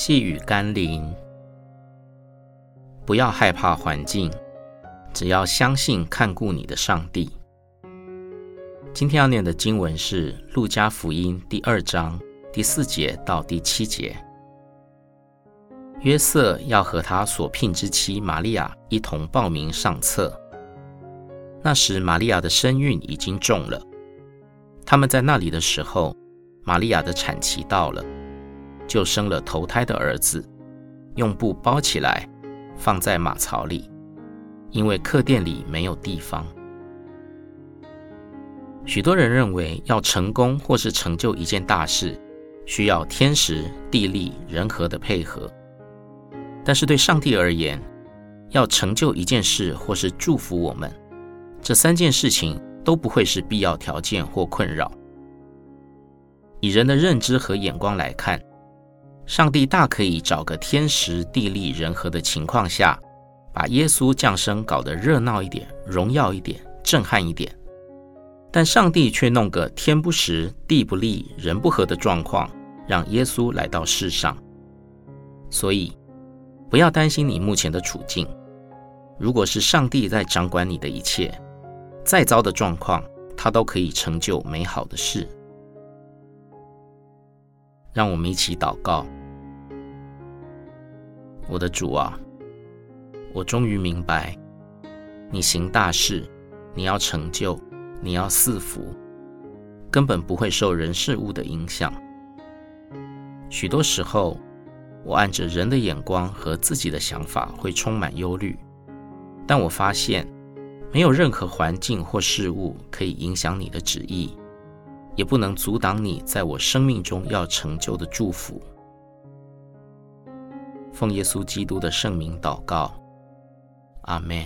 细雨甘霖，不要害怕环境，只要相信看顾你的上帝。今天要念的经文是《路加福音》第二章第四节到第七节。约瑟要和他所聘之妻玛利亚一同报名上册。那时，玛利亚的身孕已经重了。他们在那里的时候，玛利亚的产期到了。就生了头胎的儿子，用布包起来，放在马槽里，因为客店里没有地方。许多人认为，要成功或是成就一件大事，需要天时、地利、人和的配合。但是对上帝而言，要成就一件事或是祝福我们，这三件事情都不会是必要条件或困扰。以人的认知和眼光来看，上帝大可以找个天时地利人和的情况下，把耶稣降生搞得热闹一点、荣耀一点、震撼一点。但上帝却弄个天不时、地不利、人不和的状况，让耶稣来到世上。所以，不要担心你目前的处境。如果是上帝在掌管你的一切，再糟的状况，他都可以成就美好的事。让我们一起祷告。我的主啊，我终于明白，你行大事，你要成就，你要赐福，根本不会受人事物的影响。许多时候，我按着人的眼光和自己的想法会充满忧虑，但我发现，没有任何环境或事物可以影响你的旨意，也不能阻挡你在我生命中要成就的祝福。奉耶稣基督的圣名祷告，阿门。